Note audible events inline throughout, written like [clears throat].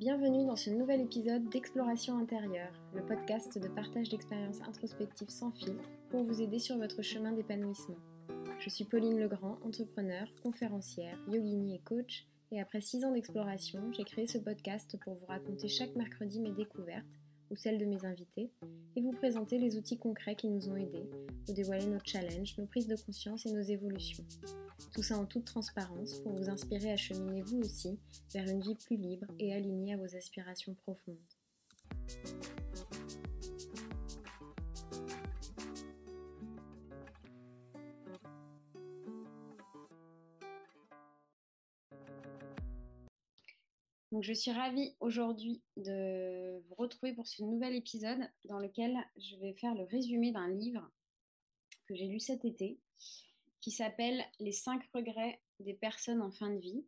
Bienvenue dans ce nouvel épisode d'Exploration intérieure, le podcast de partage d'expériences introspectives sans filtre pour vous aider sur votre chemin d'épanouissement. Je suis Pauline Legrand, entrepreneur, conférencière, yogini et coach, et après six ans d'exploration, j'ai créé ce podcast pour vous raconter chaque mercredi mes découvertes ou celles de mes invités et vous présenter les outils concrets qui nous ont aidés, vous dévoiler nos challenges, nos prises de conscience et nos évolutions. Tout ça en toute transparence pour vous inspirer à cheminer vous aussi vers une vie plus libre et alignée à vos aspirations profondes. Je suis ravie aujourd'hui de vous retrouver pour ce nouvel épisode dans lequel je vais faire le résumé d'un livre que j'ai lu cet été qui s'appelle Les cinq regrets des personnes en fin de vie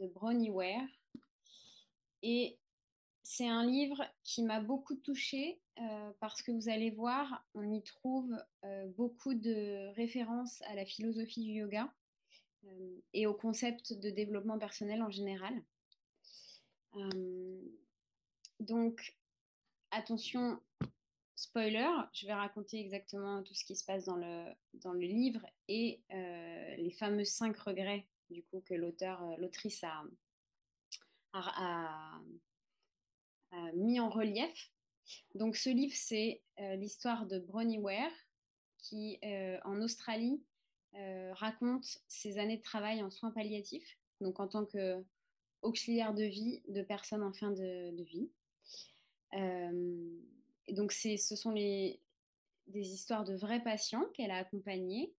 de Bronnie Ware. Et c'est un livre qui m'a beaucoup touchée euh, parce que vous allez voir, on y trouve euh, beaucoup de références à la philosophie du yoga et au concept de développement personnel en général. Euh, donc, attention, spoiler, je vais raconter exactement tout ce qui se passe dans le, dans le livre et euh, les fameux cinq regrets du coup que l'auteur, l'autrice a, a, mis en relief. Donc ce livre, c'est l'histoire de Bronnie Ware qui, en Australie, euh, raconte ses années de travail en soins palliatifs, donc en tant qu'auxiliaire de vie de personnes en fin de, vie. Euh, et donc, ce sont les, des histoires de vrais patients qu'elle a accompagnés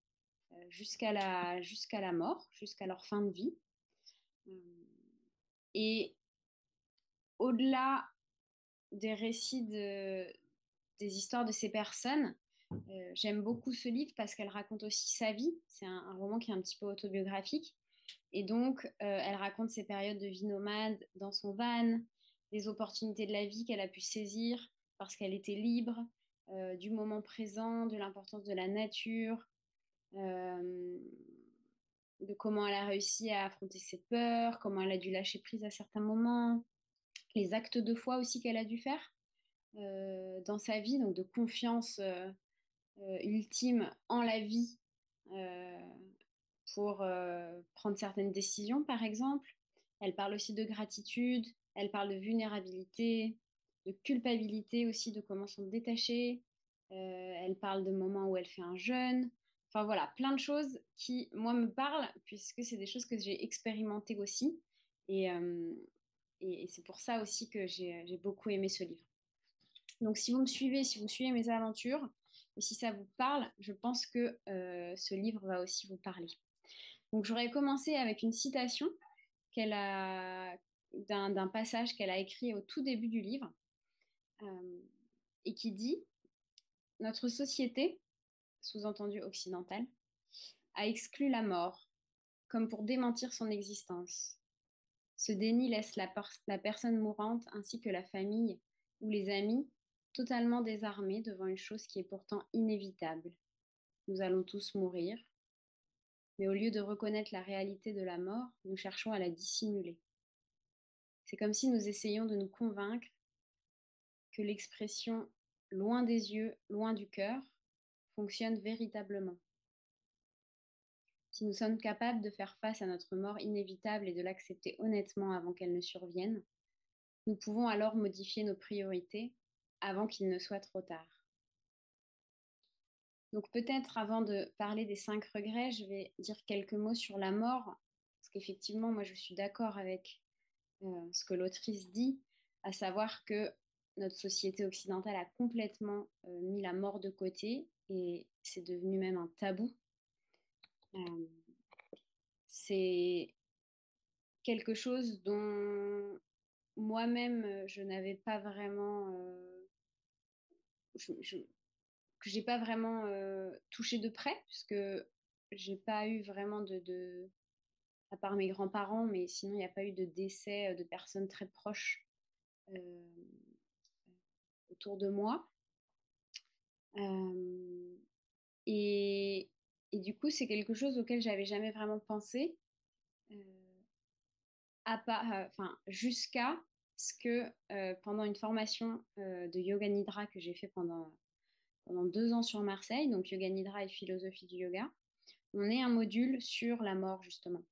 euh, jusqu'à la, mort, jusqu'à leur fin de vie. et au-delà des récits de, des histoires de ces personnes, euh, j'aime beaucoup ce livre parce qu'elle raconte aussi sa vie. C'est un, roman qui est un petit peu autobiographique. Et donc, euh, elle raconte ses périodes de vie nomade dans son van, des opportunités de la vie qu'elle a pu saisir parce qu'elle était libre, euh, du moment présent, de l'importance de la nature, de comment elle a réussi à affronter ses peurs, comment elle a dû lâcher prise à certains moments, les actes de foi aussi qu'elle a dû faire dans sa vie, donc de confiance ultime en la vie euh, pour euh, prendre certaines décisions, par exemple. Elle parle aussi de gratitude, elle parle de vulnérabilité, de culpabilité aussi, de comment s'en détacher. elle parle de moments où elle fait un jeûne. Enfin voilà, plein de choses qui, moi, me parlent, puisque c'est des choses que j'ai expérimentées aussi. Et, et, c'est pour ça aussi que j'ai beaucoup aimé ce livre. Donc si vous me suivez, si vous suivez mes aventures, et si ça vous parle, je pense que euh, ce livre va aussi vous parler. Donc j'aurais commencé avec une citation qu'elle a d'un passage qu'elle a écrit au tout début du livre euh, et qui dit Notre société, sous-entendu occidentale, a exclu la mort comme pour démentir son existence. Ce déni laisse la, la personne mourante ainsi que la famille ou les amis totalement désarmés devant une chose qui est pourtant inévitable. Nous allons tous mourir, mais au lieu de reconnaître la réalité de la mort, nous cherchons à la dissimuler. C'est comme si nous essayions de nous convaincre que l'expression loin des yeux, loin du cœur fonctionne véritablement. Si nous sommes capables de faire face à notre mort inévitable et de l'accepter honnêtement avant qu'elle ne survienne, nous pouvons alors modifier nos priorités avant qu'il ne soit trop tard. Donc peut-être avant de parler des cinq regrets, je vais dire quelques mots sur la mort, parce qu'effectivement, moi je suis d'accord avec euh, ce que l'autrice dit, à savoir que notre société occidentale a complètement euh, mis la mort de côté et c'est devenu même un tabou. Euh, c'est quelque chose dont moi-même je n'avais pas vraiment je, je, que j'ai pas vraiment euh, touché de près, puisque j'ai pas eu vraiment de, à part mes grands-parents, mais sinon il n'y a pas eu de décès euh, de personnes très proches euh, autour de moi. Et, et, du coup, c'est quelque chose auquel j'avais jamais vraiment pensé. enfin, jusqu'à que pendant une formation de yoga nidra que j'ai fait pendant, pendant deux ans sur Marseille, donc yoga nidra et philosophie du yoga, on ait un module sur la mort justement.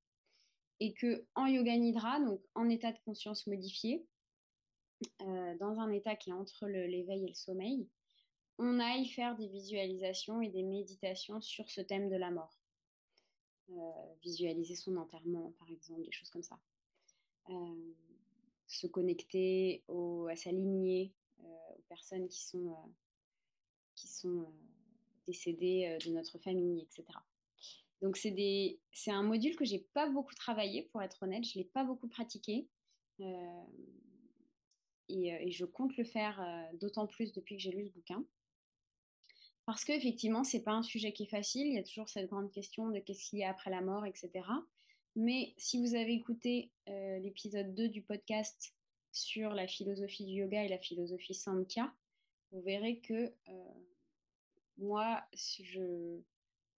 Et que en yoga nidra, donc en état de conscience modifié, dans un état qui est entre l'éveil et le sommeil, on aille faire des visualisations et des méditations sur ce thème de la mort. visualiser son enterrement, par exemple, des choses comme ça. Se connecter à sa lignée, aux personnes qui sont, qui sont décédées de notre famille, etc. Donc c'est un module que j'ai pas beaucoup travaillé, pour être honnête, je l'ai pas beaucoup pratiqué. et, je compte le faire d'autant plus depuis que j'ai lu ce bouquin. Parce qu'effectivement, ce n'est pas un sujet qui est facile. Il y a toujours cette grande question de qu'est-ce qu'il y a après la mort, etc. Mais si vous avez écouté euh, l'épisode 2 du podcast sur la philosophie du yoga et la philosophie Samkhya, vous verrez que euh, moi,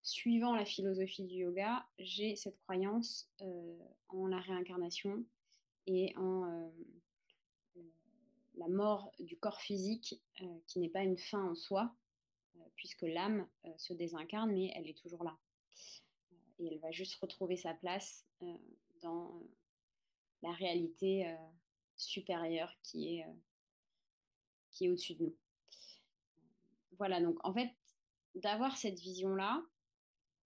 suivant la philosophie du yoga, j'ai cette croyance euh, en la réincarnation et en la mort du corps physique qui n'est pas une fin en soi, puisque l'âme se désincarne, mais elle est toujours là. Euh, et elle va juste retrouver sa place euh, dans la réalité supérieure qui est, qui est au-dessus de nous. Voilà, donc en fait, d'avoir cette vision-là,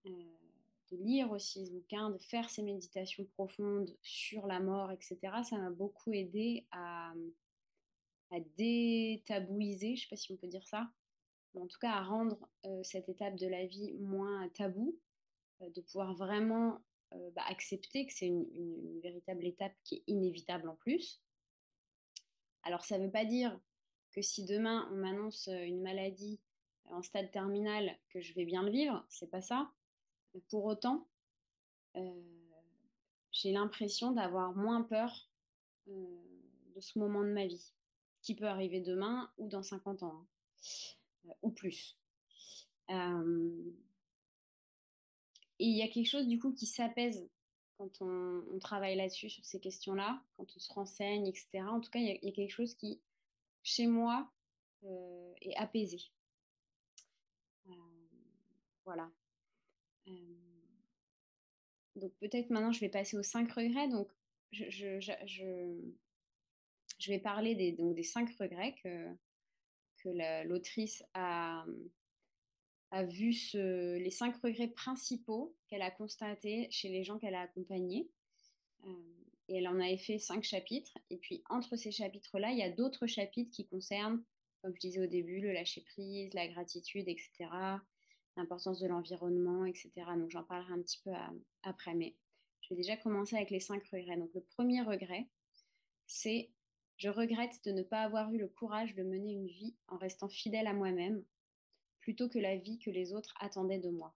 de lire aussi ce bouquin, de faire ces méditations profondes sur la mort, etc., ça m'a beaucoup aidé à, détabouiser, je ne sais pas si on peut dire ça, en tout cas à rendre cette étape de la vie moins tabou, de pouvoir vraiment bah, accepter que c'est une, véritable étape qui est inévitable en plus. Alors ça ne veut pas dire que si demain on m'annonce une maladie en stade terminal, que je vais bien le vivre, c'est pas ça. pour autant, j'ai l'impression d'avoir moins peur de ce moment de ma vie, qui peut arriver demain ou dans 50 ans. Hein ou plus. Et il y a quelque chose du coup qui s'apaise quand on, travaille là-dessus, sur ces questions-là, quand on se renseigne, etc. En tout cas, il y, a, quelque chose qui, chez moi, est apaisé. voilà. donc peut-être maintenant, je vais passer aux cinq regrets. Donc, je, je, je, vais parler des, donc, des cinq regrets que l'autrice a, a vu les cinq regrets principaux qu'elle a constatés chez les gens qu'elle a accompagnés. Euh, et elle en avait fait cinq chapitres. Et puis entre ces chapitres-là, il y a d'autres chapitres qui concernent, comme je disais au début, le lâcher-prise, la gratitude, etc., l'importance de l'environnement, etc. Donc j'en parlerai un petit peu après. Mais je vais déjà commencer avec les cinq regrets. Donc le premier regret, c'est je regrette de ne pas avoir eu le courage de mener une vie en restant fidèle à moi-même, plutôt que la vie que les autres attendaient de moi.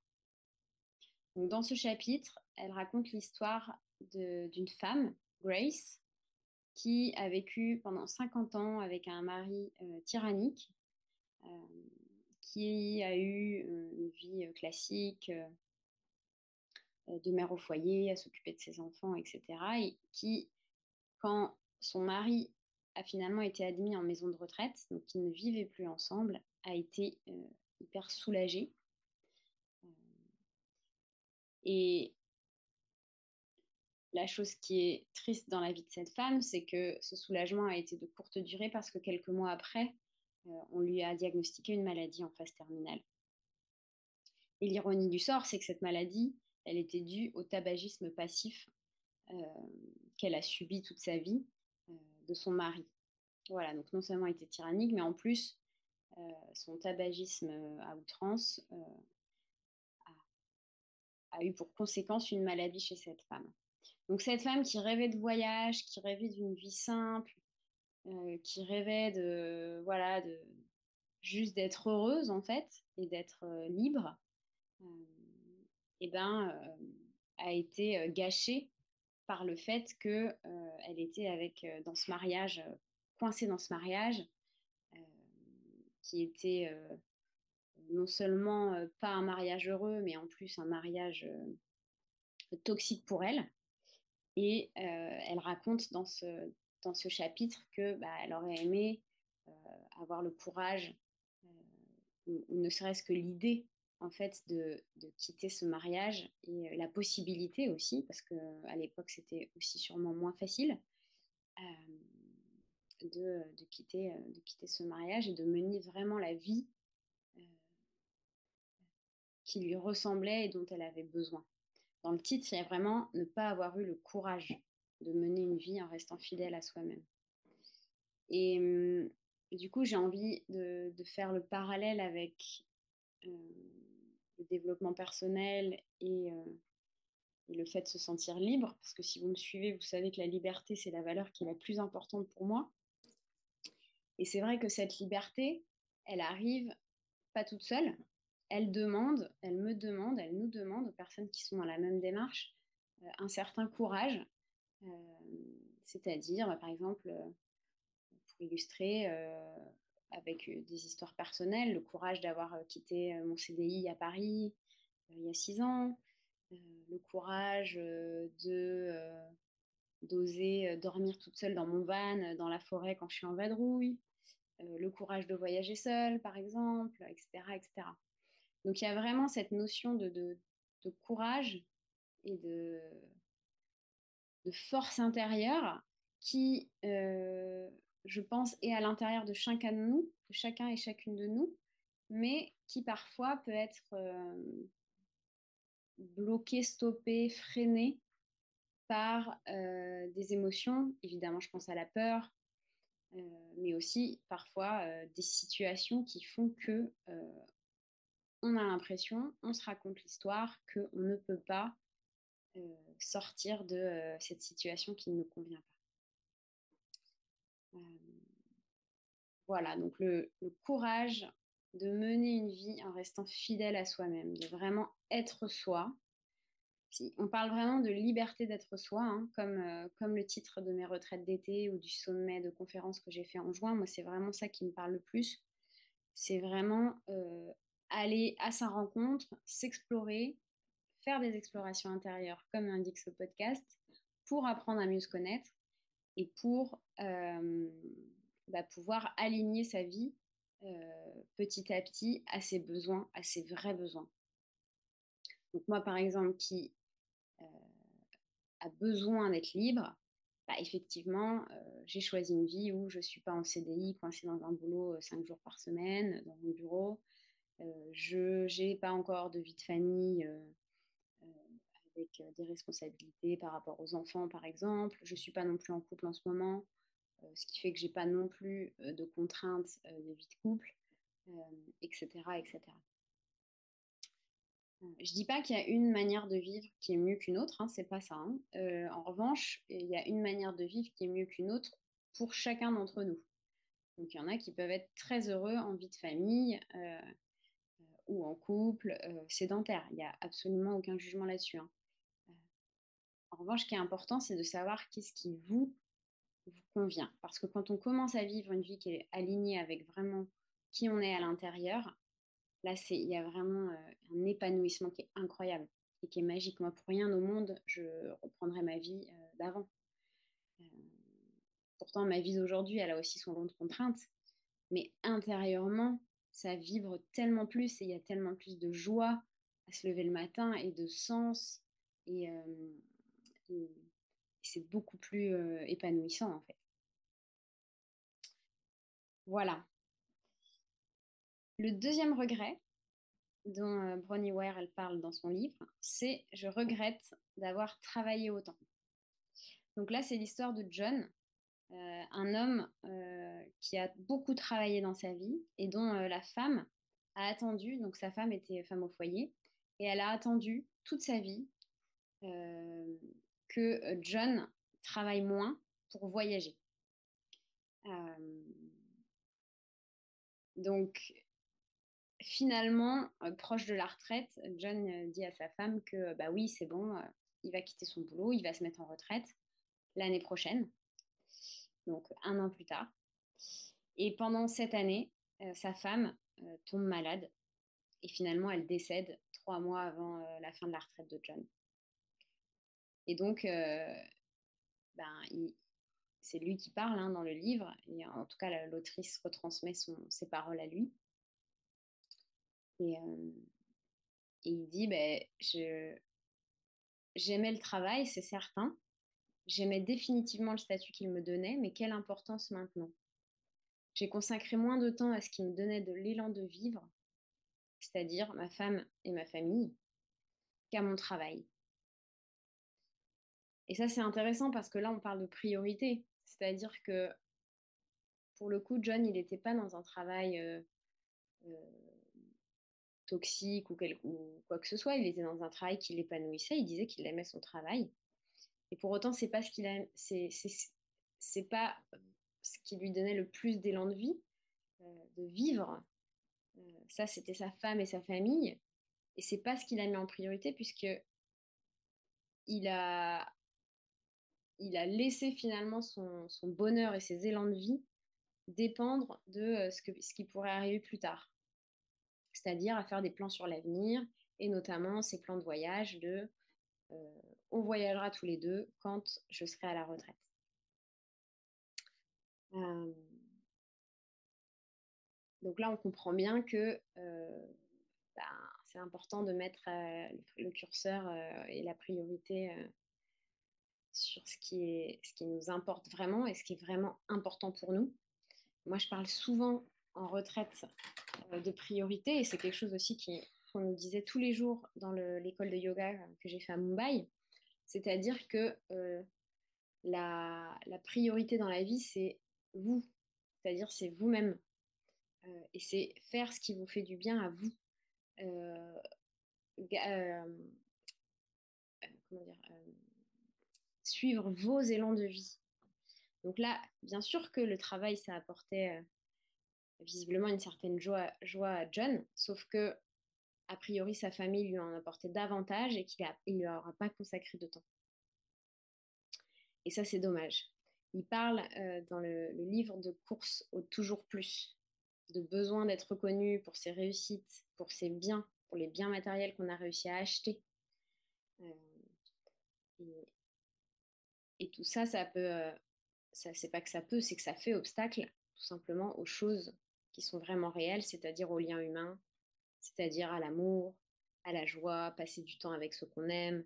dans ce chapitre, elle raconte l'histoire d'une femme, Grace, qui a vécu pendant 50 ans avec un mari euh, tyrannique, euh, qui a eu euh, une vie classique de mère au foyer, à s'occuper de ses enfants, etc. Et qui, quand son mari a finalement été admis en maison de retraite, donc ils ne vivaient plus ensemble, a été hyper soulagée. Euh, et la chose qui est triste dans la vie de cette femme, c'est que ce soulagement a été de courte durée parce que quelques mois après, euh, on lui a diagnostiqué une maladie en phase terminale. Et l'ironie du sort, c'est que cette maladie, elle était due au tabagisme passif qu'elle a subi toute sa vie de son mari. Voilà, donc non seulement il était tyrannique, mais en plus, euh, son tabagisme euh, à outrance euh, a, eu pour conséquence une maladie chez cette femme. Donc cette femme qui rêvait de voyage, qui rêvait d'une vie simple, qui rêvait de voilà de juste d'être heureuse en fait et d'être libre, et ben a été gâchée par le fait que elle était avec dans ce mariage coincée dans ce mariage qui était non seulement pas un mariage heureux mais en plus un mariage toxique pour elle. Et elle raconte dans ce, dans ce chapitre que bah, elle aurait aimé avoir le courage, ou, ne serait-ce que l'idée en fait de, de, quitter ce mariage et la possibilité aussi, parce qu'à l'époque c'était aussi sûrement moins facile, de, de, quitter, de quitter ce mariage et de mener vraiment la vie qui lui ressemblait et dont elle avait besoin. Dans le titre, il y a vraiment ne pas avoir eu le courage de mener une vie en restant fidèle à soi-même. Et hum, du coup, j'ai envie de, faire le parallèle avec euh, le développement personnel euh, et, le fait de se sentir libre, parce que si vous me suivez, vous savez que la liberté, c'est la valeur qui est la plus importante pour moi. Et c'est vrai que cette liberté, elle arrive pas toute seule, elle demande, elle me demande, elle nous demande aux personnes qui sont dans la même démarche euh, un certain courage, euh, c'est-à-dire, par exemple, euh, pour illustrer avec des histoires personnelles, le courage d'avoir quitté mon CDI à Paris il y a six ans, le courage de d'oser dormir toute seule dans mon van dans la forêt quand je suis en vadrouille, le courage de voyager seule, par exemple, etc., etc. Donc il y a vraiment cette notion de, courage et de, force intérieure qui, euh, je pense, est à l'intérieur de chacun de nous, de chacun et chacune de nous, mais qui parfois peut être euh, bloqué, stoppé, freiné par euh, des émotions. Évidemment, je pense à la peur, mais aussi parfois des situations qui font que on a l'impression, on se raconte l'histoire, qu'on ne peut pas euh, sortir de euh, cette situation qui ne nous convient pas. Euh, voilà, donc le, courage de mener une vie en restant fidèle à soi-même, de vraiment être soi. On parle vraiment de liberté d'être soi, hein, comme, comme le titre de mes retraites d'été ou du sommet de conférence que j'ai fait en juin. Moi, c'est vraiment ça qui me parle le plus. C'est vraiment aller à sa rencontre, s'explorer, faire des explorations intérieures, comme l'indique ce podcast, pour apprendre à mieux se connaître et pour euh, bah, pouvoir aligner sa vie euh, petit à petit à ses besoins, à ses vrais besoins. Donc moi, par exemple, qui euh, a besoin d'être libre, bah, effectivement, j'ai choisi une vie où je ne suis pas en CDI, coincée dans un boulot cinq jours par semaine, dans mon bureau, euh, je n'ai pas encore de vie de famille euh, euh, avec des responsabilités par rapport aux enfants, par exemple. Je ne suis pas non plus en couple en ce moment, ce qui fait que j'ai pas non plus de contraintes de vie de couple, etc., etc. Je dis pas qu'il y a une manière de vivre qui est mieux qu'une autre, hein, c'est pas ça. Hein. en revanche, il y a une manière de vivre qui est mieux qu'une autre pour chacun d'entre nous. Donc il y en a qui peuvent être très heureux en vie de famille, ou en couple, euh, sédentaire. Il n'y a absolument aucun jugement là-dessus. Hein. Euh, en revanche, ce qui est important, c'est de savoir qu'est-ce qui vous convient. Parce que quand on commence à vivre une vie qui est alignée avec vraiment qui on est à l'intérieur, là, il y a vraiment euh, un épanouissement qui est incroyable et qui est magique. Moi, pour rien au monde, je reprendrai ma vie d'avant. pourtant, ma vie d'aujourd'hui, elle a aussi son lot de contraintes. Mais intérieurement, ça vibre tellement plus et il y a tellement plus de joie à se lever le matin et de sens et, euh, c'est beaucoup plus euh, épanouissant en fait. Voilà. Le deuxième regret dont euh, Bronnie Ware parle dans son livre, c'est je regrette d'avoir travaillé autant. Donc là, c'est l'histoire de John, euh, un homme euh, qui a beaucoup travaillé dans sa vie et dont la femme a attendu, donc sa femme était femme au foyer, et elle a attendu toute sa vie que John travaille moins pour voyager. donc finalement, proche de la retraite, John dit à sa femme que bah oui, c'est bon, il va quitter son boulot, il va se mettre en retraite l'année prochaine donc un an plus tard. Et pendant cette année, euh, sa femme euh, tombe malade et finalement elle décède trois mois avant euh, la fin de la retraite de John. Et donc ben, c'est lui qui parle hein, dans le livre, et en tout cas l'autrice retransmet ses paroles à lui. Et, il dit, ben, j'aimais le travail, c'est certain, j'aimais définitivement le statut qu'il me donnait, mais quelle importance maintenant? J'ai consacré moins de temps à ce qui me donnait de l'élan de vivre, c'est-à-dire ma femme et ma famille, qu'à mon travail. Et ça, c'est intéressant parce que là, on parle de priorité. C'est-à-dire que, pour le coup, John, il n'était pas dans un travail toxique ou, quoi que ce soit. Il était dans un travail qui l'épanouissait. Il disait qu'il aimait son travail. Et pour autant, c'est pas ce qu'il pas euh, ce qui lui donnait le plus d'élan de vie, de vivre. ça, c'était sa femme et sa famille. Et c'est pas ce qu'il a mis en priorité puisque il a laissé finalement son, bonheur et ses élans de vie dépendre de euh, ce qui pourrait arriver plus tard. C'est-à-dire à faire des plans sur l'avenir et notamment ces plans de voyage de euh, on voyagera tous les deux quand je serai à la retraite. Euh, donc là, on comprend bien que ben, c'est important de mettre le curseur et la priorité sur ce qui, est, ce qui nous importe vraiment et ce qui est vraiment important pour nous. Moi, je parle souvent retraite euh, de priorité et c'est quelque chose aussi qu'on nous disait tous les jours dans l'école de yoga que j'ai fait à Mumbai. C'est-à-dire que euh, la, la, priorité dans la vie, c'est vous, c'est-à-dire c'est vous-même. Euh, et c'est faire ce qui vous fait du bien à vous. suivre vos élans de vie. Donc là, bien sûr que le travail, ça apportait visiblement une certaine joie, à John, sauf que, a priori, sa famille lui en apportait davantage et qu'il ne lui aura pas consacré de temps. Et ça, c'est dommage. Il parle euh, dans le, livre de course au toujours plus, de besoin d'être reconnu pour ses réussites, pour ses biens, pour les biens matériels qu'on a réussi à acheter. Euh, et tout ça, ça peut, euh, ça, c'est pas que ça peut, c'est que ça fait obstacle tout simplement aux choses qui sont vraiment réelles, c'est-à-dire aux liens humains, c'est-à-dire à l'amour, à la joie, passer du temps avec ceux qu'on aime,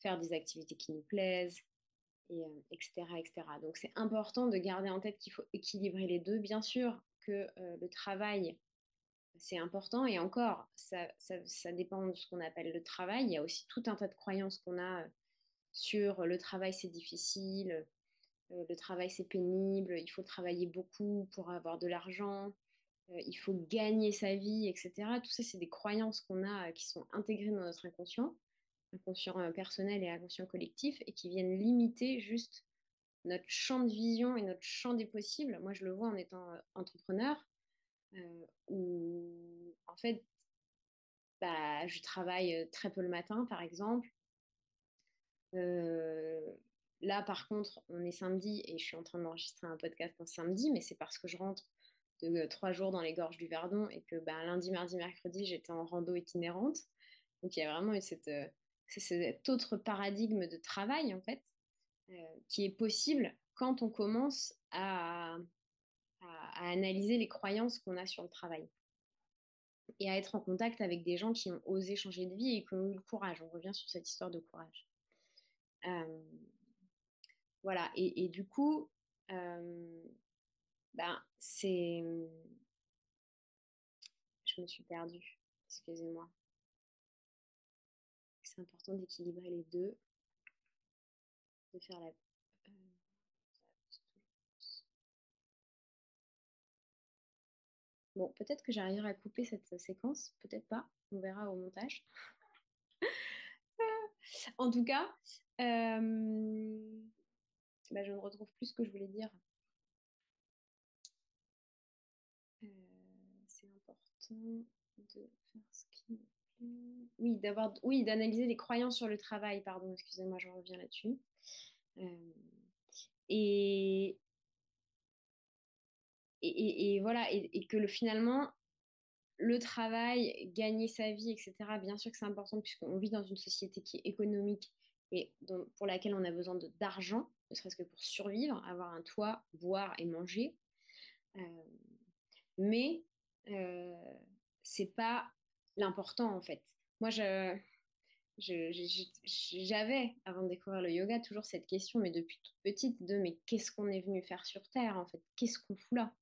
faire des activités qui nous plaisent, et, etc., euh, etc. Donc c'est important de garder en tête qu'il faut équilibrer les deux. Bien sûr que euh, le travail, c'est important, et encore, ça, ça, dépend de ce qu'on appelle le travail. Il y a aussi tout un tas de croyances qu'on a sur le travail c'est difficile, euh, le travail c'est pénible, il faut travailler beaucoup pour avoir de l'argent, euh, il faut gagner sa vie, etc. Tout ça, c'est des croyances qu'on a euh, qui sont intégrées dans notre inconscient, inconscient personnel et inconscient collectif, et qui viennent limiter juste notre champ de vision et notre champ des possibles. Moi, je le vois en étant entrepreneur, où en fait, bah, je travaille très peu le matin, par exemple. Euh, là, par contre, on est samedi et je suis en train d'enregistrer un podcast un samedi, mais c'est parce que je rentre de euh, trois jours dans les gorges du Verdon et que ben, lundi, mardi, mercredi, j'étais en rando itinérante. Donc il y a vraiment cette, euh, cet autre paradigme de travail, en fait, qui est possible quand on commence à, à, analyser les croyances qu'on a sur le travail et à être en contact avec des gens qui ont osé changer de vie et qui ont eu le courage. On revient sur cette histoire de courage voilà, et, du coup, ben, c'est. Je me suis perdue, excusez-moi. C'est important d'équilibrer les deux, de faire la. Bon, peut-être que j'arriverai à couper cette séquence, peut-être pas, on verra au montage. [laughs] en tout cas, euh, bah, je ne retrouve plus ce que je voulais dire. Oui, d'avoir, oui, d'analyser les croyances sur le travail. Pardon, excusez-moi, je reviens là-dessus. Euh, et, et, voilà, et, que le, finalement, le travail, gagner sa vie, etc., bien sûr que c'est important puisqu'on vit dans une société qui est économique et pour laquelle on a besoin d'argent, ne serait-ce que pour survivre, avoir un toit, boire et manger. mais c'est pas l'important en fait. Moi, j'avais, avant de découvrir le yoga, toujours cette question, mais depuis toute petite, de mais qu'est-ce qu'on est venu faire sur Terre en fait? Qu'est-ce qu'on fout là?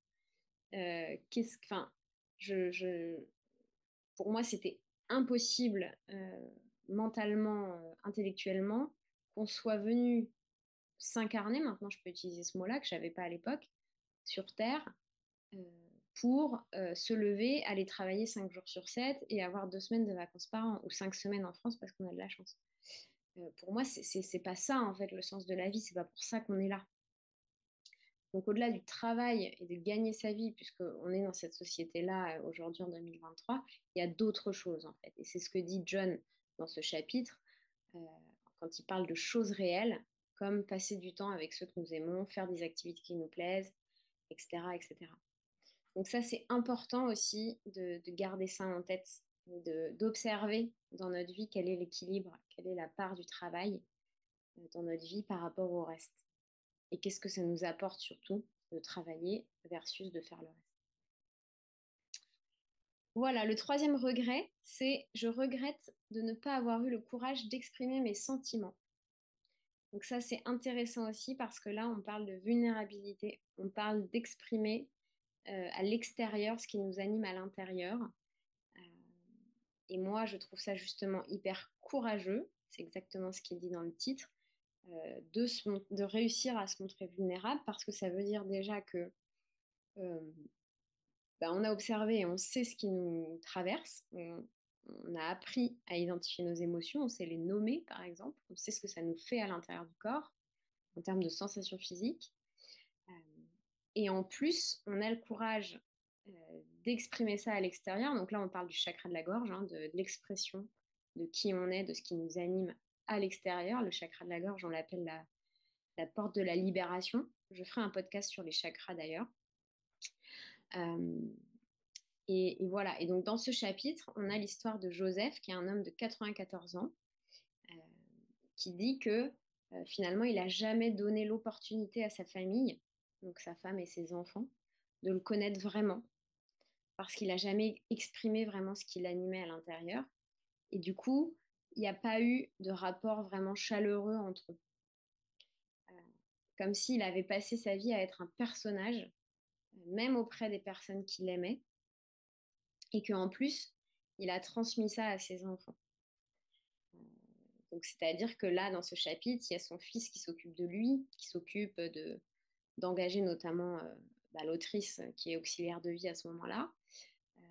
Euh, qu'est-ce, enfin, pour moi, c'était impossible euh, mentalement, euh, intellectuellement, qu'on soit venu s'incarner, maintenant je peux utiliser ce mot-là que je n'avais pas à l'époque, sur Terre, pour se lever, aller travailler 5 jours sur 7 et avoir deux semaines de vacances par an, ou 5 semaines en France parce qu'on a de la chance. pour moi, c'est pas ça en fait le sens de la vie, c'est pas pour ça qu'on est là. Donc au-delà du travail et de gagner sa vie, puisqu'on est dans cette société-là aujourd'hui en 2023, il y a d'autres choses en fait. Et c'est ce que dit John dans ce chapitre, quand il parle de choses réelles, comme passer du temps avec ceux que nous aimons, faire des activités qui nous plaisent, etc. etc. Donc ça, c'est important aussi de, garder ça en tête, d'observer dans notre vie quel est l'équilibre, quelle est la part du travail euh, dans notre vie par rapport au reste. Et qu'est-ce que ça nous apporte surtout de travailler versus de faire le reste. Voilà, le troisième regret, c'est je regrette de ne pas avoir eu le courage d'exprimer mes sentiments. Donc ça, c'est intéressant aussi parce que là, on parle de vulnérabilité, on parle d'exprimer euh, à l'extérieur ce qui nous anime à l'intérieur. Euh, et moi, je trouve ça justement hyper courageux, c'est exactement ce qu'il dit dans le titre, euh, de, de, réussir à se montrer vulnérable parce que ça veut dire déjà que bah, on a observé et on sait ce qui nous traverse. On, on, a appris à identifier nos émotions, on sait les nommer par exemple, on sait ce que ça nous fait à l'intérieur du corps en termes de sensations physiques. Et en plus, on a le courage euh, d'exprimer ça à l'extérieur. Donc là, on parle du chakra de la gorge, hein, de, l'expression de qui on est, de ce qui nous anime à l'extérieur. Le chakra de la gorge, on l'appelle la, porte de la libération. Je ferai un podcast sur les chakras d'ailleurs. Euh, et, voilà. Et donc dans ce chapitre, on a l'histoire de Joseph, qui est un homme de 94 ans, euh, qui dit que finalement, il n'a jamais donné l'opportunité à sa famille donc sa femme et ses enfants, de le connaître vraiment, parce qu'il n'a jamais exprimé vraiment ce qui l'animait à l'intérieur. Et du coup, il n'y a pas eu de rapport vraiment chaleureux entre eux. Euh, comme s'il avait passé sa vie à être un personnage, même auprès des personnes qu'il aimait, et qu'en plus, il a transmis ça à ses enfants. Euh, donc, c'est-à-dire que là, dans ce chapitre, il y a son fils qui s'occupe de lui, qui s'occupe de, d'engager notamment euh, bah, l'autrice qui est auxiliaire de vie à ce moment-là. Euh,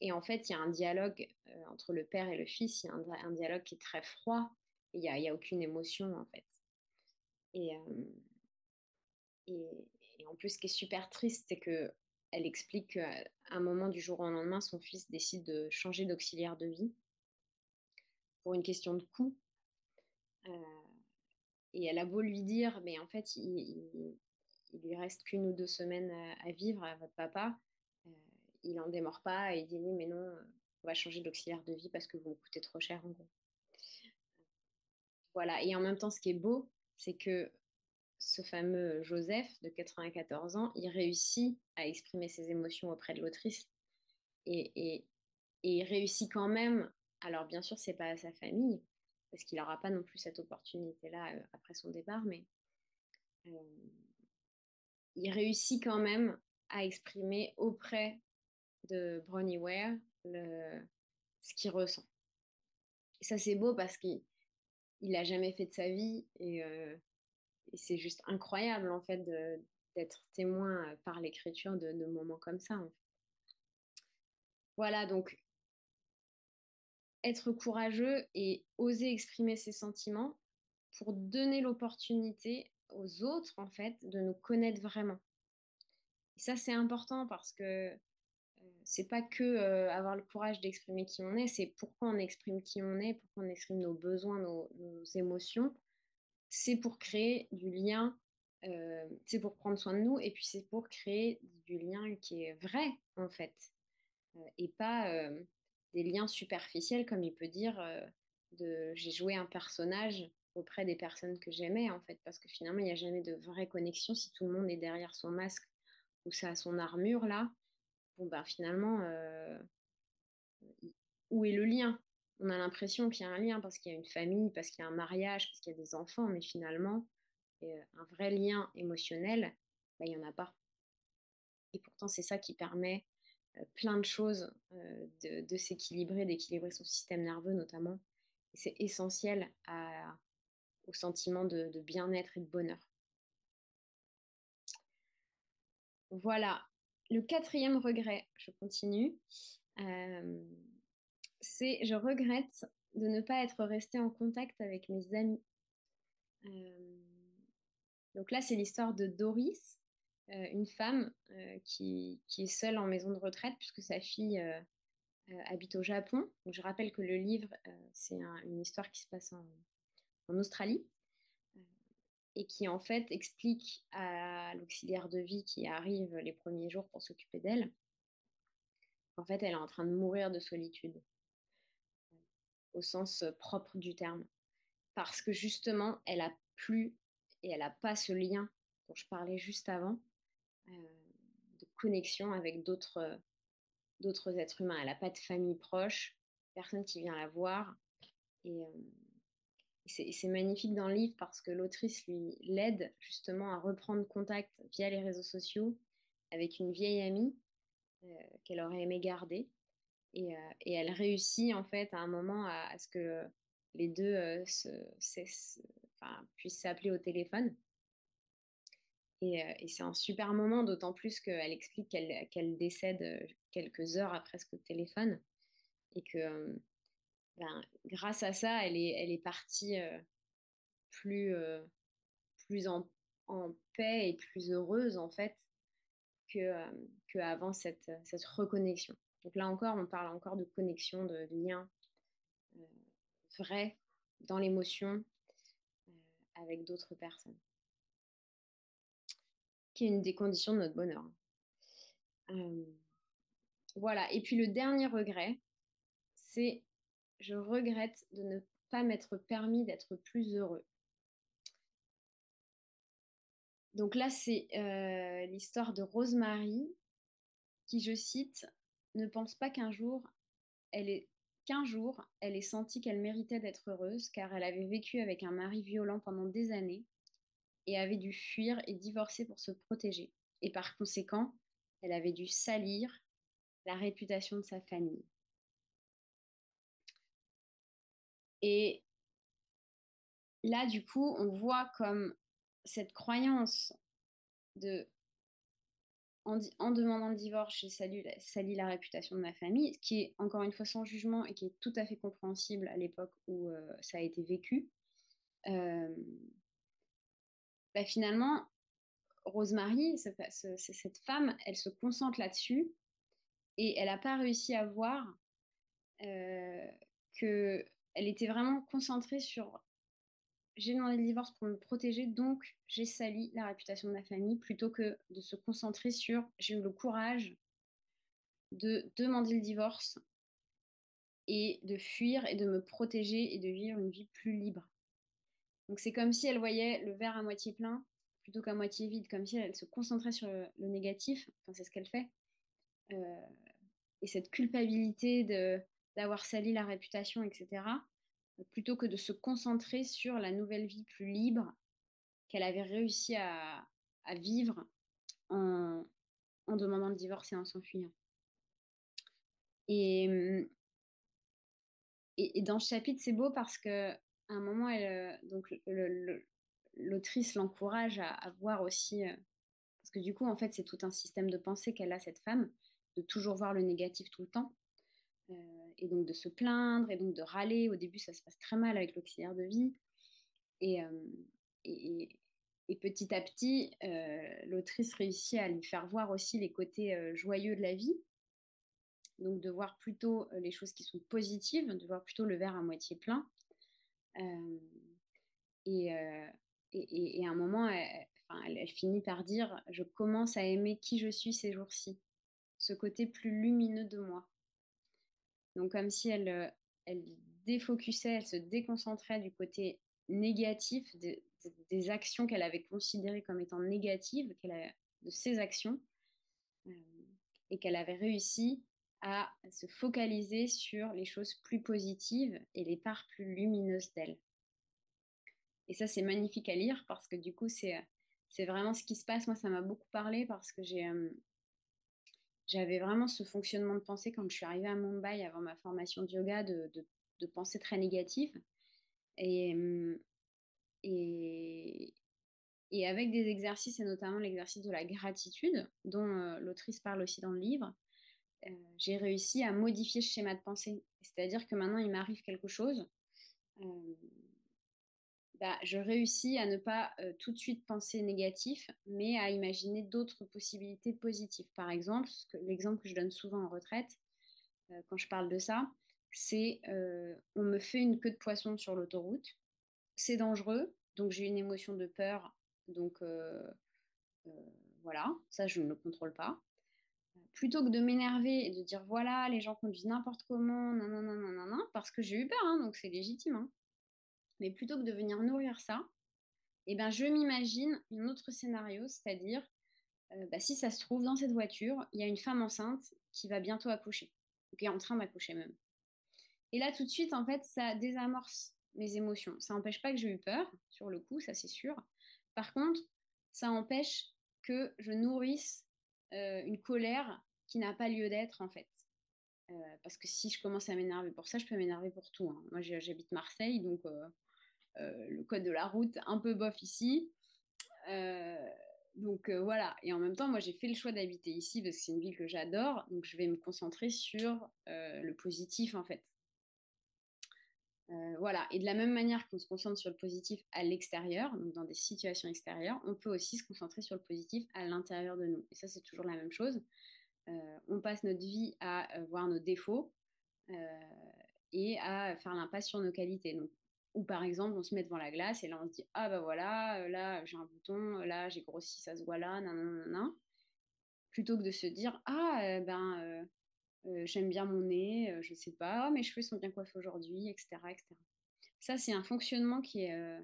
et en fait, il y a un dialogue euh, entre le père et le fils, il y a un, dialogue qui est très froid, il n'y a, a, aucune émotion en fait. Et, et, en plus, ce qui est super triste, c'est que elle explique qu'à un moment du jour au lendemain, son fils décide de changer d'auxiliaire de vie pour une question de coût. et elle a beau lui dire, mais en fait, il, il lui reste qu'une ou deux semaines à, vivre à votre papa, euh, il n'en démord pas et il dit oui, mais non, on va changer d'auxiliaire de vie parce que vous me coûtez trop cher en gros. Voilà, et en même temps, ce qui est beau, c'est que ce fameux Joseph de 94 ans, il réussit à exprimer ses émotions auprès de l'autrice et, il réussit quand même. Alors, bien sûr, c'est pas à sa famille, parce qu'il n'aura pas non plus cette opportunité-là euh, après son départ, mais euh, il réussit quand même à exprimer auprès de Bronnie Ware le, ce qu'il ressent. Ça, c'est beau parce qu'il n'a jamais fait de sa vie euh, et, c'est juste incroyable en fait d'être témoin par l'écriture de, moments comme ça. Voilà, donc être courageux et oser exprimer ses sentiments pour donner l'opportunité aux autres, en fait, de nous connaître vraiment. Et ça, c'est important parce que euh, c'est pas que euh, avoir le courage d'exprimer qui on est, c'est pourquoi on exprime qui on est, pourquoi on exprime nos besoins, nos, émotions. C'est pour créer du lien, euh, c'est pour prendre soin de nous, et puis c'est pour créer du lien qui est vrai, en fait, et pas des liens superficiels, comme il peut dire de j'ai joué un personnage auprès des personnes que j'aimais, en fait, parce que finalement, il n'y a jamais de vraie connexion si tout le monde est derrière son masque ou ça son armure, là. Bon, ben finalement, euh, où est le lien? On a l'impression qu'il y a un lien parce qu'il y a une famille, parce qu'il y a un mariage, parce qu'il y a des enfants, mais finalement, euh, un vrai lien émotionnel, ben, il n'y en a pas. Et pourtant, c'est ça qui permet euh, plein de choses de, de s'équilibrer, d'équilibrer son système nerveux notamment. C'est essentiel à, sentiment de, bien-être et de bonheur. Voilà. Le quatrième regret, je continue, euh, c'est je regrette de ne pas être restée en contact avec mes amis. Euh, donc là, c'est l'histoire de Doris, euh, une femme qui, est seule en maison de retraite puisque sa fille habite au Japon. Je rappelle que le livre, c'est une histoire qui se passe en, en Australie euh, et qui en fait explique à l'auxiliaire de vie qui arrive les premiers jours pour s'occuper d'elle qu'en fait elle est en train de mourir de solitude euh, au sens propre du terme. Parce que justement elle a plus et elle n'a pas ce lien dont je parlais juste avant euh, de connexion avec d'autres d'autres êtres humains. Elle n'a pas de famille proche personne qui vient la voir et, c'est magnifique dans le livre parce que l'autrice lui l'aide justement à reprendre contact via les réseaux sociaux avec une vieille amie euh, qu'elle aurait aimé garder. Et, euh, et, elle réussit en fait à un moment à, ce que les deux euh, puissent s'appeler au téléphone. Et, c'est un super moment, d'autant plus qu'elle explique qu'elle décède quelques heures après ce téléphone et que ben, grâce à ça, elle est, elle est partie euh, plus, euh, plus en, paix et plus heureuse, en fait, que, euh, avant cette, cette, reconnexion. Donc là encore, on parle encore de connexion, de, lien vrai dans l'émotion avec d'autres personnes, qui est une des conditions de notre bonheur. voilà, et puis le dernier regret, c'est je regrette de ne pas m'être permis d'être plus heureux. Donc là, c'est euh, l'histoire de Rosemary, qui, je cite, ne pense pas qu'un jour, elle qu'un jour, elle ait senti qu'elle méritait d'être heureuse, car elle avait vécu avec un mari violent pendant des années et avait dû fuir et divorcer pour se protéger. Et par conséquent, elle avait dû salir la réputation de sa famille. Et là, du coup, on voit comme cette croyance de en, demandant le divorce, j'ai sali, la réputation de ma famille, qui est encore une fois sans jugement et qui est tout à fait compréhensible à l'époque où euh, ça a été vécu. Euh, bah, finalement, Rosemary, cette femme, elle se concentre là-dessus et elle n'a pas réussi à voir euh, que elle était vraiment concentrée sur j'ai demandé le divorce pour me protéger, donc j'ai sali la réputation de ma famille, plutôt que de se concentrer sur j'ai eu le courage de demander le divorce et de fuir et de me protéger et de vivre une vie plus libre. Donc c'est comme si elle voyait le verre à moitié plein plutôt qu'à moitié vide, comme si elle se concentrait sur le, négatif, enfin c'est ce qu'elle fait. Euh, et cette culpabilité de d'avoir sali la réputation, etc., plutôt que de se concentrer sur la nouvelle vie plus libre qu'elle avait réussi à, vivre en, demandant le divorce et en s'enfuyant. Et, dans ce chapitre, c'est beau parce que à un moment, donc l'autrice l'encourage à, à, voir aussi, euh, parce que du coup, en fait, c'est tout un système de pensée qu'elle a cette femme, de toujours voir le négatif tout le temps. Euh, et donc de se plaindre et donc de râler. Au début, ça se passe très mal avec l'auxiliaire de vie. Et, euh, et, petit à petit, euh, l'autrice réussit à lui faire voir aussi les côtés joyeux de la vie. Donc de voir plutôt les choses qui sont positives, de voir plutôt le verre à moitié plein. et, et, à un moment, elle, finit par dire, je commence à aimer qui je suis ces jours-ci, ce côté plus lumineux de moi. Donc comme si elle, euh, elle défocusait, elle se déconcentrait du côté négatifs, des actions qu'elle avait considérées comme étant négatives, de ses actions, euh, et qu'elle avait réussi à se focaliser sur les choses plus positives et les parts plus lumineuses d'elle. Et ça, c'est magnifique à lire parce que du coup, c'est, c'est vraiment ce qui se passe. Moi, ça m'a beaucoup parlé parce que j'ai, euh, j'avais vraiment ce fonctionnement de pensée quand je suis arrivée à Mumbai avant ma formation de yoga, de, pensée très négative. Et, euh, et, et avec des exercices, et notamment l'exercice de la gratitude, dont euh, l'autrice parle aussi dans le livre, euh, j'ai réussi à modifier ce schéma de pensée. C'est-à-dire que maintenant, il m'arrive quelque chose, euh, bah, je réussis à ne pas tout de suite penser négatif, mais à imaginer d'autres possibilités positives. Par exemple, l'exemple que je donne souvent en retraite, quand je parle de ça, c'est on me fait une queue de poisson sur l'autoroute, c'est dangereux, donc j'ai une émotion de peur donc euh, euh, voilà, ça je ne le contrôle pas. Plutôt que de m'énerver et de dire voilà, les gens conduisent n'importe comment, non, parce que j'ai eu peur, hein, donc c'est légitime. Hein. Mais plutôt que de venir nourrir ça, eh ben, je m'imagine un autre scénario, c'est-à-dire, euh, bah, si ça se trouve, dans cette voiture, il y a une femme enceinte qui va bientôt accoucher, ou qui est en train d'accoucher même. Et là, tout de suite, en fait, ça désamorce mes émotions. Ça n'empêche pas que j'ai eu peur, sur le coup, ça c'est sûr. Par contre, ça empêche que je nourrisse euh, une colère qui n'a pas lieu d'être en fait. Euh, parce que si je commence à m'énerver pour ça, je peux m'énerver pour tout. Hein. Moi, j'habite Marseille, donc le code de la route, un peu bof ici. donc voilà. Et en même temps, moi, j'ai fait le choix d'habiter ici parce que c'est une ville que j'adore. Donc je vais me concentrer sur le positif en fait. Euh, voilà. Et de la même manière qu'on se concentre sur le positif à l'extérieur, donc dans des situations extérieures, on peut aussi se concentrer sur le positif à l'intérieur de nous. Et ça, c'est toujours la même chose. Euh, on passe notre vie à euh, voir nos défauts et à faire l'impasse sur nos qualités. Ou par exemple, on se met devant la glace et là, on se dit Ah bah voilà, là, j'ai un bouton, là, j'ai grossi, ça se voit là, nan, nan, nan, Plutôt que de se dire Ah, ben euh, j'aime bien mon nez, euh, je sais pas, mes cheveux sont bien coiffés aujourd'hui, etc., etc. Ça, c'est un fonctionnement qui est, euh,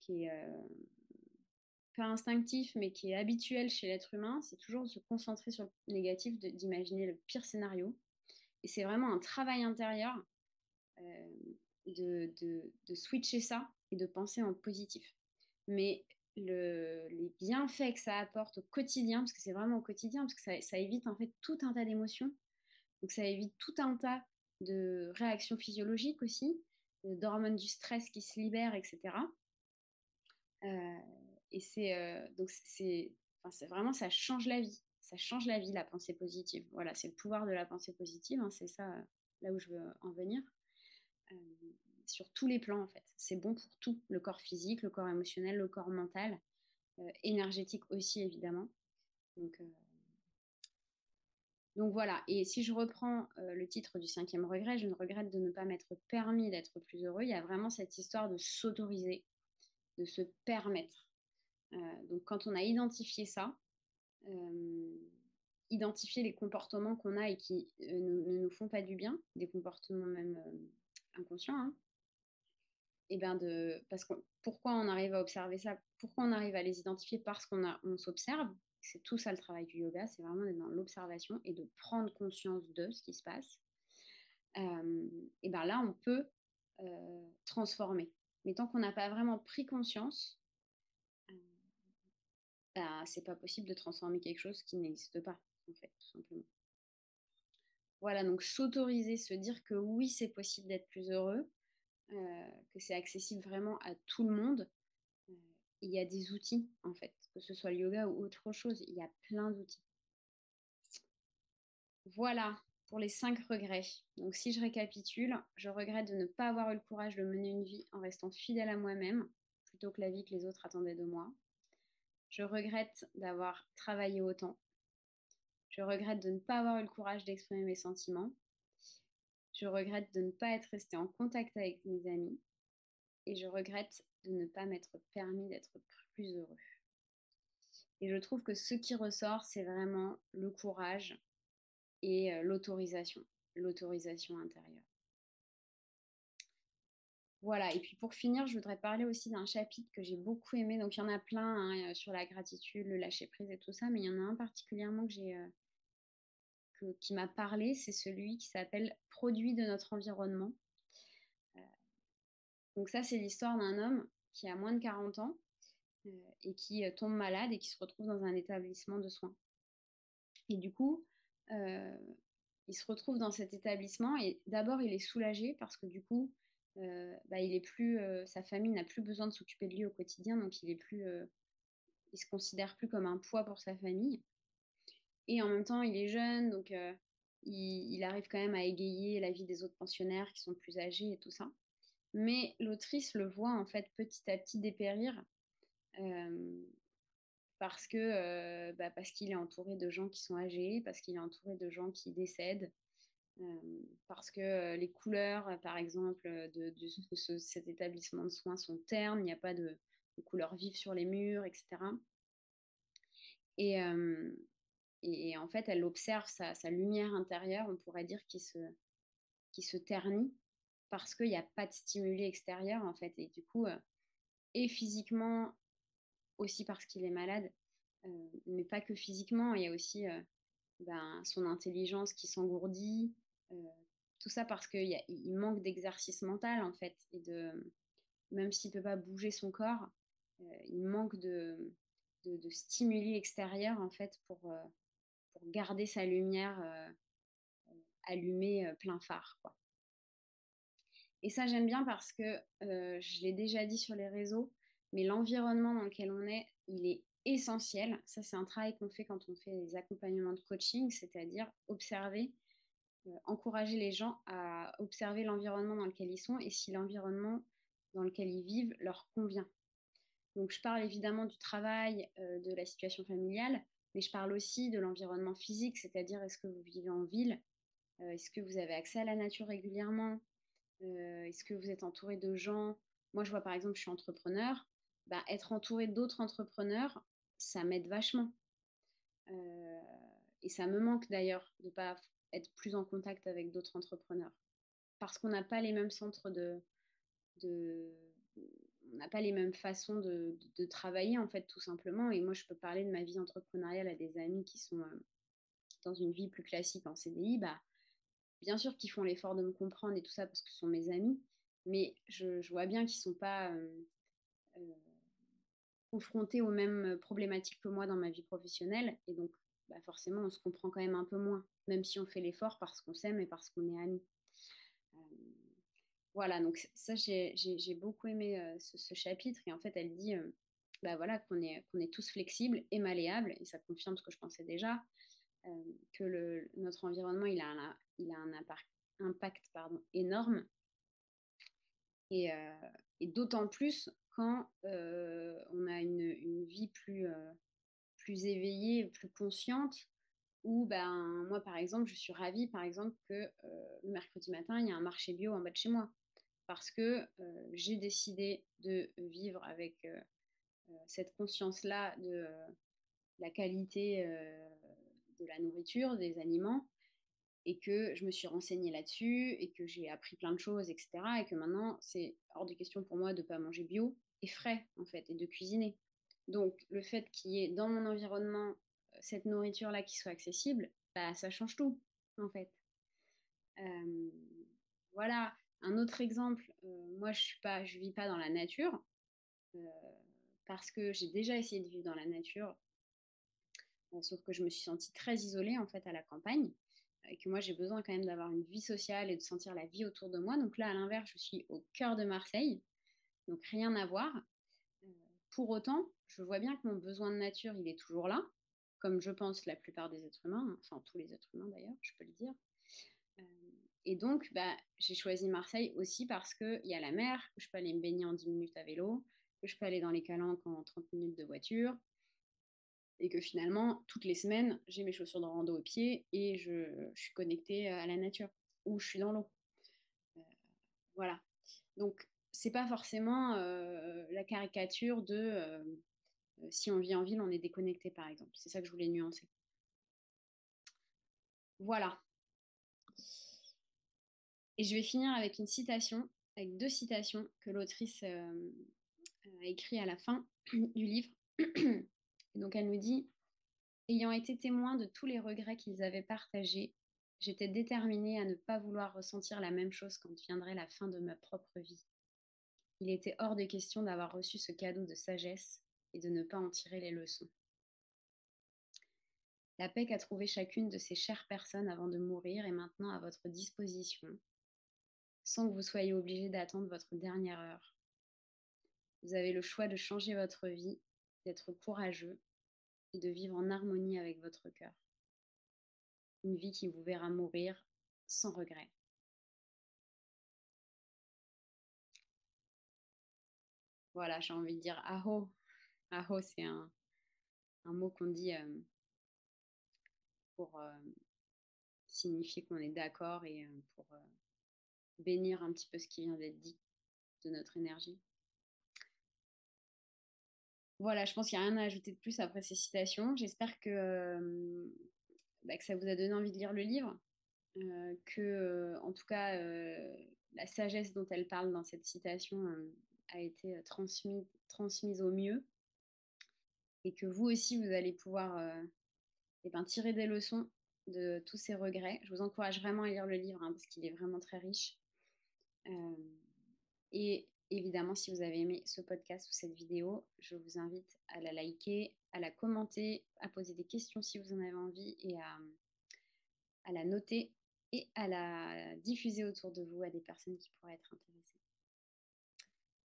qui est pas instinctif, mais qui est habituel chez l'être humain. C'est toujours de se concentrer sur le négatif, d'imaginer le pire scénario. Et c'est vraiment un travail intérieur de, de, de, switcher ça et de penser en positif. Mais le, les bienfaits que ça apporte au quotidien, parce que c'est vraiment au quotidien, parce que ça, ça évite en fait tout un tas d'émotions donc ça évite tout un tas de réactions physiologiques aussi, d'hormones du stress qui se libèrent, etc. Euh, et c'est euh, donc c'est vraiment ça change la vie, ça change la vie la pensée positive. Voilà, c'est le pouvoir de la pensée positive, hein, c'est ça là où je veux en venir. Euh, sur tous les plans en fait, c'est bon pour tout, le corps physique, le corps émotionnel, le corps mental, énergétique aussi évidemment. Donc donc voilà, et si je reprends euh, le titre du cinquième regret, je ne regrette de ne pas m'être permis d'être plus heureux. Il y a vraiment cette histoire de s'autoriser, de se permettre. Euh, donc quand on a identifié ça, euh, identifier les comportements qu'on a et qui ne, nous font pas du bien, des comportements même inconscients, hein, et ben de, parce que pourquoi on arrive à observer ça, pourquoi on arrive à les identifier? Parce qu'on on s'observe, c'est tout ça le travail du yoga, c'est vraiment d'être dans l'observation et de prendre conscience de ce qui se passe. Euh, et bien là, on peut euh, transformer. Mais tant qu'on n'a pas vraiment pris conscience, euh, ben, c'est pas possible de transformer quelque chose qui n'existe pas, tout simplement. Voilà, donc s'autoriser, se dire que oui, c'est possible d'être plus heureux, que c'est accessible vraiment à tout le monde. Il y a des outils, en fait que ce soit le yoga ou autre chose. Il y a plein d'outils. Voilà pour les cinq regrets. Donc si je récapitule, je regrette de ne pas avoir eu le courage de mener une vie en restant fidèle à moi-même plutôt que la vie que les autres attendaient de moi. Je regrette d'avoir travaillé autant. Je regrette de ne pas avoir eu le courage d'exprimer mes sentiments. Je regrette de ne pas être restée en contact avec mes amis. Et je regrette de ne pas m'être permis d'être plus heureux. Et je trouve que ce qui ressort, c'est vraiment le courage et l'autorisation, l'autorisation intérieure. Voilà, et puis pour finir, je voudrais parler aussi d'un chapitre que j'ai beaucoup aimé. Donc il y en a plein hein, sur la gratitude, le lâcher prise et tout ça, mais il y en a un particulièrement que j'ai, qui m'a parlé, c'est celui qui s'appelle Produit de notre environnement. donc ça, c'est l'histoire d'un homme qui a moins de 40 ans et qui tombe malade et qui se retrouve dans un établissement de soins. Et du coup, il se retrouve dans cet établissement et d'abord il est soulagé parce que du coup, bah, il est plus, sa famille n'a plus besoin de s'occuper de lui au quotidien, donc il est plus, il se considère plus comme un poids pour sa famille. Et en même temps, il est jeune, donc il, arrive quand même à égayer la vie des autres pensionnaires qui sont plus âgés et tout ça. Mais l'autrice le voit en fait petit à petit dépérir parce que bah, parce qu'il est entouré de gens qui sont âgés, parce qu'il est entouré de gens qui décèdent, parce que les couleurs, par exemple, de, cet établissement de soins sont ternes, il n'y a pas de, couleurs vives sur les murs, etc. Et, et, en fait, elle observe sa, lumière intérieure, on pourrait dire, qui se, qui se ternit parce qu'il n'y a pas de stimuli extérieur, en fait. Et du coup, et physiquement aussi parce qu'il est malade, euh, mais pas que physiquement, il y a aussi euh, ben, son intelligence qui s'engourdit, euh, tout ça parce qu'il il manque d'exercice mental en fait, et de, même s'il ne peut pas bouger son corps, il manque de, de, stimuli extérieurs en fait pour, garder sa lumière allumée plein phare. Et ça, j'aime bien parce que je l'ai déjà dit sur les réseaux, mais l'environnement dans lequel on est, il est essentiel. Ça, c'est un travail qu'on fait quand on fait des accompagnements de coaching, c'est-à-dire observer, euh, encourager les gens à observer l'environnement dans lequel ils sont et si l'environnement dans lequel ils vivent leur convient. Donc, je parle évidemment du travail, euh, de la situation familiale, mais je parle aussi de l'environnement physique, c'est-à-dire est-ce que vous vivez en ville, euh, est-ce que vous avez accès à la nature régulièrement, est-ce que vous êtes entouré de gens? Moi, je vois par exemple, je suis entrepreneur. Bah, être entouré d'autres entrepreneurs, ça m'aide vachement. Euh, et ça me manque d'ailleurs de ne pas être plus en contact avec d'autres entrepreneurs. Parce qu'on n'a pas les mêmes centres de. N'a pas les mêmes façons de, travailler, en fait, tout simplement. Et moi, je peux parler de ma vie entrepreneuriale à des amis qui sont euh, dans une vie plus classique en CDI. Bah, bien sûr qu'ils font l'effort de me comprendre et tout ça parce que ce sont mes amis. Mais je, vois bien qu'ils ne sont pas. Euh, confrontés aux mêmes problématiques que moi dans ma vie professionnelle. Et donc, bah forcément, on se comprend quand même un peu moins, même si on fait l'effort parce qu'on s'aime et parce qu'on est amis. Voilà, donc ça, j'ai beaucoup aimé ce, chapitre. Et en fait, elle dit bah voilà, qu'on est, est tous flexibles et malléables. Et ça confirme ce que je pensais déjà, que notre environnement, il a un, a un impact, énorme. Et, d'autant plus quand on a une, vie plus, éveillée, plus consciente, où ben, moi, par exemple, je suis ravie, par exemple, que le mercredi matin, il y a un marché bio en bas de chez moi. Parce que j'ai décidé de vivre avec cette conscience-là de la qualité de la nourriture, des aliments, et que je me suis renseignée là-dessus, et que j'ai appris plein de choses, etc. Et que maintenant, c'est hors de question pour moi de ne pas manger bio, et frais, en fait, et de cuisiner. Donc, le fait qu'il y ait dans mon environnement euh, cette nourriture-là qui soit accessible, bah, ça change tout, en fait. Euh, voilà. Un autre exemple, moi, je je vis pas dans la nature parce que j'ai déjà essayé de vivre dans la nature, sauf que je me suis sentie très isolée, en fait, à la campagne et que moi j'ai besoin quand même d'avoir une vie sociale et de sentir la vie autour de moi. Donc là, à l'inverse, je suis au cœur de Marseille. Donc rien à voir. Pour autant, je vois bien que mon besoin de nature, il est toujours là, comme je pense la plupart des êtres humains, enfin tous les êtres humains d'ailleurs, je peux le dire. Et donc, bah, j'ai choisi Marseille aussi parce qu'il y a la mer, que je peux aller me baigner en 10 minutes à vélo, que je peux aller dans les calanques en 30 minutes de voiture, et que finalement, toutes les semaines, j'ai mes chaussures de rando aux pieds et je, suis connectée à la nature, ou je suis dans l'eau. Euh, voilà. Donc, c'est pas forcément euh, la caricature de euh, si on vit en ville, on est déconnecté, par exemple. C'est ça que je voulais nuancer. Voilà. Et je vais finir avec une citation avec deux citations que l'autrice euh, a écrites à la fin [clears throat] du livre. donc elle nous dit Ayant été témoin de tous les regrets qu'ils avaient partagés, j'étais déterminée à ne pas vouloir ressentir la même chose quand viendrait la fin de ma propre vie. Il était hors de question d'avoir reçu ce cadeau de sagesse et de ne pas en tirer les leçons. La paix qu'a trouvée chacune de ces chères personnes avant de mourir est maintenant à votre disposition, sans que vous soyez obligé d'attendre votre dernière heure. Vous avez le choix de changer votre vie, d'être courageux et de vivre en harmonie avec votre cœur. Une vie qui vous verra mourir sans regret. Voilà, j'ai envie de dire aho. Aho, c'est un, mot qu'on dit euh, pour euh, signifier qu'on est d'accord et euh, pour bénir un petit peu ce qui vient d'être dit de notre énergie. Voilà, je pense qu'il n'y a rien à ajouter de plus après ces citations. J'espère que, bah, que ça vous a donné envie de lire le livre, que, en tout cas, la sagesse dont elle parle dans cette citation a été euh, transmis, transmise au mieux et que vous aussi, vous allez pouvoir euh, eh ben, tirer des leçons de tous ces regrets. Je vous encourage vraiment à lire le livre hein, parce qu'il est vraiment très riche. Et évidemment, si vous avez aimé ce podcast ou cette vidéo, je vous invite à la liker, à la commenter, à poser des questions si vous en avez envie et à, à la noter et à la diffuser autour de vous à des personnes qui pourraient être intéressées.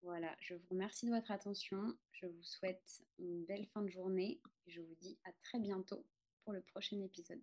Voilà, je vous remercie de votre attention. Je vous souhaite une belle fin de journée et je vous dis à très bientôt pour le prochain épisode.